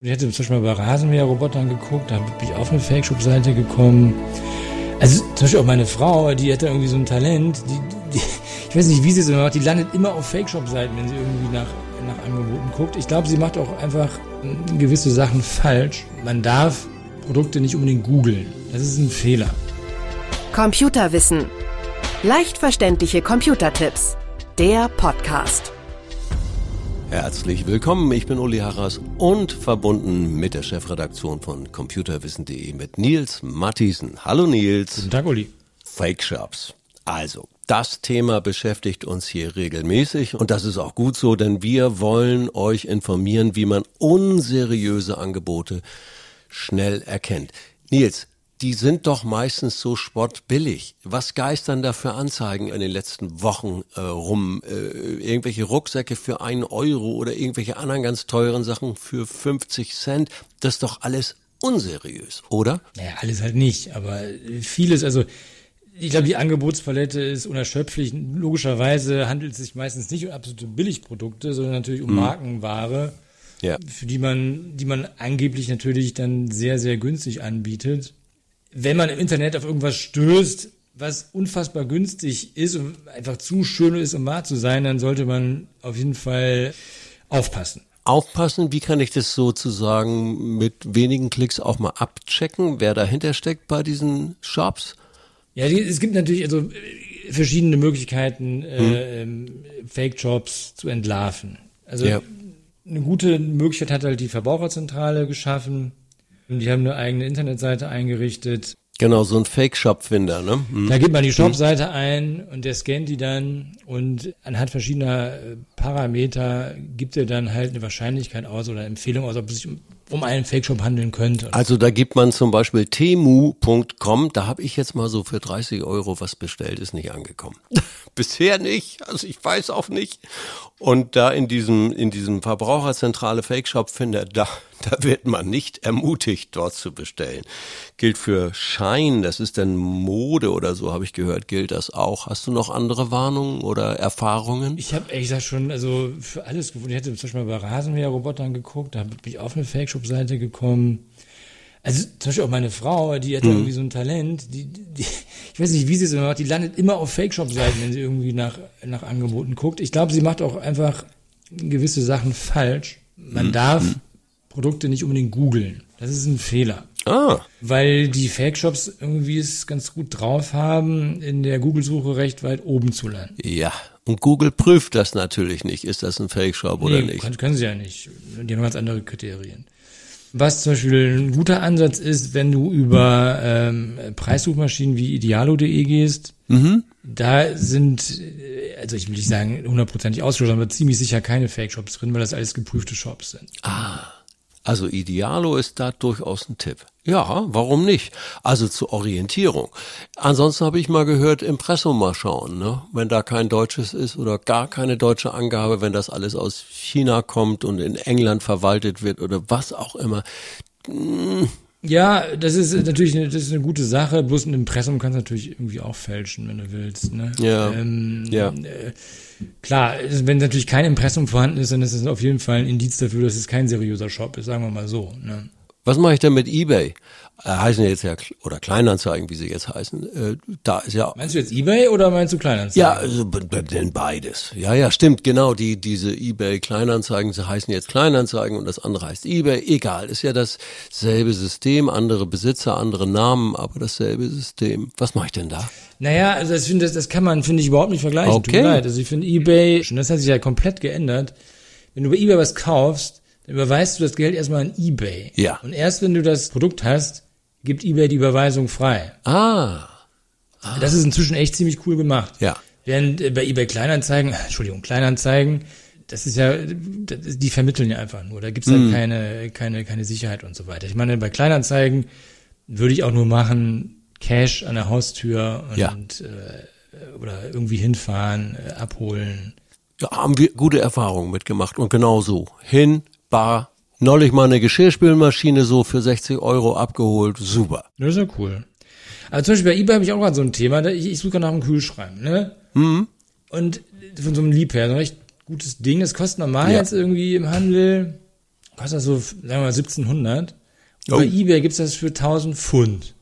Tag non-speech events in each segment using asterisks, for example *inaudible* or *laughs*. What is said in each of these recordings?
Ich hätte zum Beispiel bei Rasenmäher-Robotern geguckt, da bin ich auf eine Fake-Shop-Seite gekommen. Also zum Beispiel auch meine Frau, die hat irgendwie so ein Talent, die, die ich weiß nicht, wie sie es immer macht, die landet immer auf Fake-Shop-Seiten, wenn sie irgendwie nach, nach Angeboten guckt. Ich glaube, sie macht auch einfach gewisse Sachen falsch. Man darf Produkte nicht unbedingt googeln. Das ist ein Fehler. Computerwissen. Leicht verständliche Computertipps. Der Podcast. Herzlich willkommen, ich bin Uli Harras und verbunden mit der Chefredaktion von computerwissen.de mit Nils Matthiesen. Hallo Nils. Guten Tag, Uli. Fake Shops. Also, das Thema beschäftigt uns hier regelmäßig und das ist auch gut so, denn wir wollen euch informieren, wie man unseriöse Angebote schnell erkennt. Nils, die sind doch meistens so spottbillig. Was geistern da für Anzeigen in den letzten Wochen äh, rum? Äh, irgendwelche Rucksäcke für einen Euro oder irgendwelche anderen ganz teuren Sachen für 50 Cent? Das ist doch alles unseriös, oder? Naja, alles halt nicht, aber vieles, also ich glaube, die Angebotspalette ist unerschöpflich. Logischerweise handelt es sich meistens nicht um absolute Billigprodukte, sondern natürlich um mhm. Markenware, ja. für die man, die man angeblich natürlich dann sehr, sehr günstig anbietet wenn man im Internet auf irgendwas stößt, was unfassbar günstig ist und einfach zu schön ist, um wahr zu sein, dann sollte man auf jeden Fall aufpassen. Aufpassen, wie kann ich das sozusagen mit wenigen Klicks auch mal abchecken, wer dahinter steckt bei diesen Shops? Ja, es gibt natürlich also verschiedene Möglichkeiten, äh, hm. Fake-Jobs zu entlarven. Also ja. eine gute Möglichkeit hat halt die Verbraucherzentrale geschaffen. Und die haben eine eigene Internetseite eingerichtet. Genau, so ein Fake-Shop-Finder, ne? Mhm. Da gibt man die Shop-Seite ein und der scannt die dann und anhand verschiedener äh, Parameter gibt er dann halt eine Wahrscheinlichkeit aus oder Empfehlung aus, ob es sich um, um einen Fake-Shop handeln könnte. Also da gibt man zum Beispiel temu.com, da habe ich jetzt mal so für 30 Euro was bestellt, ist nicht angekommen. *laughs* Bisher nicht, also ich weiß auch nicht. Und da in diesem, in diesem Verbraucherzentrale Fake-Shop-Finder, da da wird man nicht ermutigt, dort zu bestellen. Gilt für Schein, das ist dann Mode oder so, habe ich gehört, gilt das auch. Hast du noch andere Warnungen oder Erfahrungen? Ich habe ehrlich gesagt schon, also für alles gefunden. Ich hätte zum Beispiel mal bei Rasenmäher-Robotern geguckt, da bin ich auf eine Fake-Shop-Seite gekommen. Also zum Beispiel auch meine Frau, die hat mhm. irgendwie so ein Talent, die, die, ich weiß nicht, wie sie es immer macht, die landet immer auf Fake-Shop-Seiten, wenn sie irgendwie nach, nach Angeboten guckt. Ich glaube, sie macht auch einfach gewisse Sachen falsch. Man mhm. darf mhm. Produkte nicht unbedingt googeln. Das ist ein Fehler. Ah. Weil die Fake-Shops irgendwie es ganz gut drauf haben, in der Google-Suche recht weit oben zu landen. Ja, und Google prüft das natürlich nicht. Ist das ein Fake-Shop oder nee, nicht? Können, können sie ja nicht. Die haben ganz andere Kriterien. Was zum Beispiel ein guter Ansatz ist, wenn du über ähm, Preissuchmaschinen wie idealo.de gehst, mhm. da sind, also ich will nicht sagen hundertprozentig ausgeschlossen, aber ziemlich sicher keine Fake-Shops drin, weil das alles geprüfte Shops sind. Ah. Also Idealo ist da durchaus ein Tipp. Ja, warum nicht? Also zur Orientierung. Ansonsten habe ich mal gehört, Impressum mal schauen, ne? Wenn da kein deutsches ist oder gar keine deutsche Angabe, wenn das alles aus China kommt und in England verwaltet wird oder was auch immer. Hm. Ja, das ist natürlich eine, das ist eine gute Sache. Bloß ein Impressum kannst du natürlich irgendwie auch fälschen, wenn du willst. Ne? Ja. Ähm, ja. Äh, Klar, wenn natürlich kein Impressum vorhanden ist, dann ist es auf jeden Fall ein Indiz dafür, dass es kein seriöser Shop ist, sagen wir mal so. Ne? Was mache ich denn mit eBay? Äh, heißen jetzt ja, oder Kleinanzeigen, wie sie jetzt heißen. Äh, da ist ja. Meinst du jetzt eBay oder meinst du Kleinanzeigen? Ja, also, denn beides. Ja, ja, stimmt, genau. Die, diese eBay Kleinanzeigen, sie heißen jetzt Kleinanzeigen und das andere heißt eBay. Egal, ist ja dasselbe System, andere Besitzer, andere Namen, aber dasselbe System. Was mache ich denn da? Naja, also das, finde, das, das kann man, finde ich, überhaupt nicht vergleichen. Okay. Tut mir leid. Also ich finde eBay, das hat sich ja komplett geändert. Wenn du bei eBay was kaufst, dann überweist du das Geld erstmal an eBay. Ja. Und erst wenn du das Produkt hast, gibt eBay die Überweisung frei. Ah. ah. Das ist inzwischen echt ziemlich cool gemacht. Ja. Während äh, bei eBay Kleinanzeigen, *laughs* Entschuldigung, Kleinanzeigen, das ist ja, die vermitteln ja einfach nur. Da gibt's ja mm. keine, keine, keine Sicherheit und so weiter. Ich meine, bei Kleinanzeigen würde ich auch nur machen, Cash an der Haustür und ja. äh, oder irgendwie hinfahren, äh, abholen. Ja, haben wir gute Erfahrungen mitgemacht und genau so. Hin, bar, neulich mal eine Geschirrspülmaschine so für 60 Euro abgeholt, super. Das ist ja cool. Also zum Beispiel bei eBay habe ich auch gerade so ein Thema, ich, ich suche nach einem Kühlschrank, ne? Mhm. Und von so einem Liebherr, so ein recht gutes Ding, das kostet normal ja. jetzt irgendwie im Handel kostet das so, sagen wir mal, 1700. Und Oh. bei eBay gibt's das für 1000 Pfund.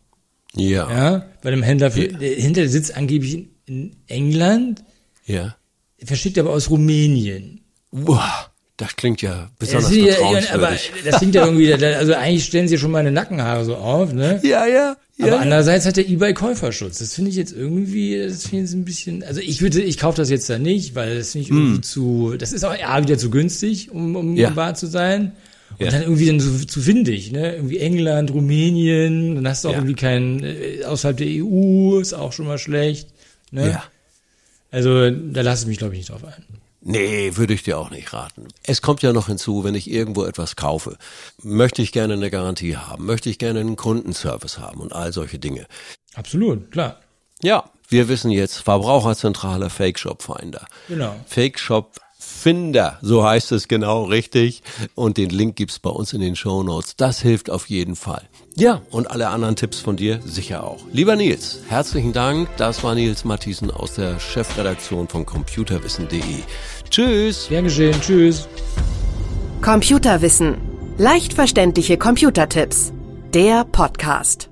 Ja. Ja, bei dem Händler, für, der Händler sitzt angeblich in, in England, Ja. verschickt aber aus Rumänien. Boah, das klingt ja besonders Das, sind ja, aber vertrauenswürdig. das klingt ja irgendwie, also eigentlich stellen sie schon meine Nackenhaare so auf, ne? Ja, ja. ja, Aber andererseits hat der eBay Käuferschutz. Das finde ich jetzt irgendwie, das finde ich jetzt ein bisschen, also ich würde, ich kaufe das jetzt da nicht, weil das finde ich irgendwie zu, das ist auch ja, wieder zu günstig, um, um. Ja. wahr zu sein. Und Ja. dann irgendwie dann so zu windig, ne? Irgendwie England, Rumänien, dann hast du auch Ja. irgendwie keinen, äh, außerhalb der EU, ist auch schon mal schlecht. Ne? ja. Also da lasse ich mich, glaube ich, nicht drauf ein. Nee, würde ich dir auch nicht raten. Es kommt ja noch hinzu, wenn ich irgendwo etwas kaufe, möchte ich gerne eine Garantie haben, möchte ich gerne einen Kundenservice haben und all solche Dinge. Absolut, klar. Ja, wir wissen jetzt, Verbraucherzentrale Fake Shop Finder. Genau. Fake Shop Finder, so heißt es genau richtig. Und den Link gibt's bei uns in den Show Notes. Das hilft auf jeden Fall. Ja, und alle anderen Tipps von dir sicher auch. Lieber Nils, herzlichen Dank. Das war Nils Matthiesen aus der Chefredaktion von computerwissen.de. Tschüss. Gern geschehen. Tschüss. Computerwissen. Leicht verständliche Computertipps. Der Podcast.